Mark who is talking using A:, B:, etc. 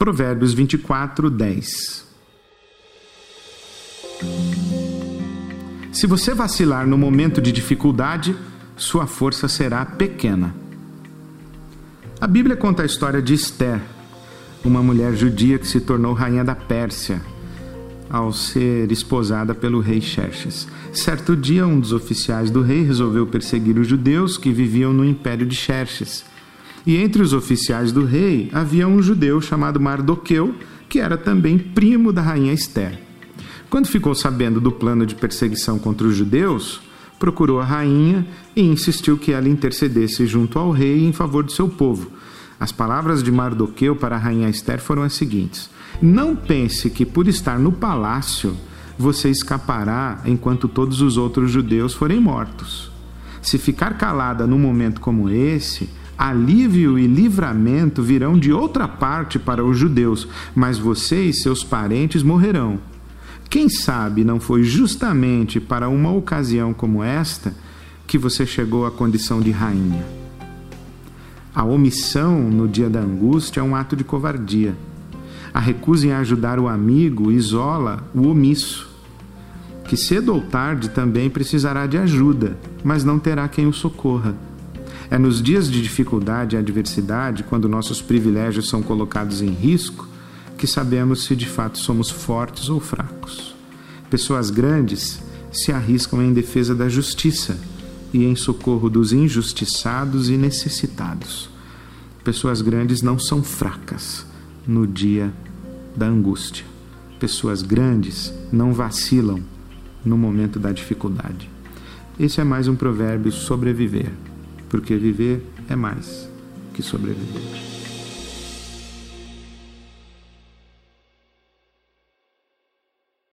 A: Provérbios 24, 10. Se você vacilar no momento de dificuldade, sua força será pequena. A Bíblia conta a história de Esther, uma mulher judia que se tornou rainha da Pérsia ao ser esposada pelo rei Xerxes. Certo dia, um dos oficiais do rei resolveu perseguir os judeus que viviam no império de Xerxes. E entre os oficiais do rei havia um judeu chamado Mardoqueu, que era também primo da rainha Esther. Quando ficou sabendo do plano de perseguição contra os judeus, procurou a rainha e insistiu que ela intercedesse junto ao rei em favor do seu povo. As palavras de Mardoqueu para a rainha Esther foram as seguintes: Não pense que por estar no palácio você escapará enquanto todos os outros judeus forem mortos. Se ficar calada num momento como esse, alívio e livramento virão de outra parte para os judeus, mas você e seus parentes morrerão. Quem sabe não foi justamente para uma ocasião como esta que você chegou à condição de rainha? A omissão no dia da angústia é um ato de covardia. A recusa em ajudar o amigo isola o omisso, que cedo ou tarde também precisará de ajuda, mas não terá quem o socorra. É nos dias de dificuldade e adversidade, quando nossos privilégios são colocados em risco, que sabemos se de fato somos fortes ou fracos. Pessoas grandes se arriscam em defesa da justiça e em socorro dos injustiçados e necessitados. Pessoas grandes não são fracas no dia da angústia. Pessoas grandes não vacilam no momento da dificuldade. Esse é mais um provérbio sobreviver porque viver é mais que sobreviver.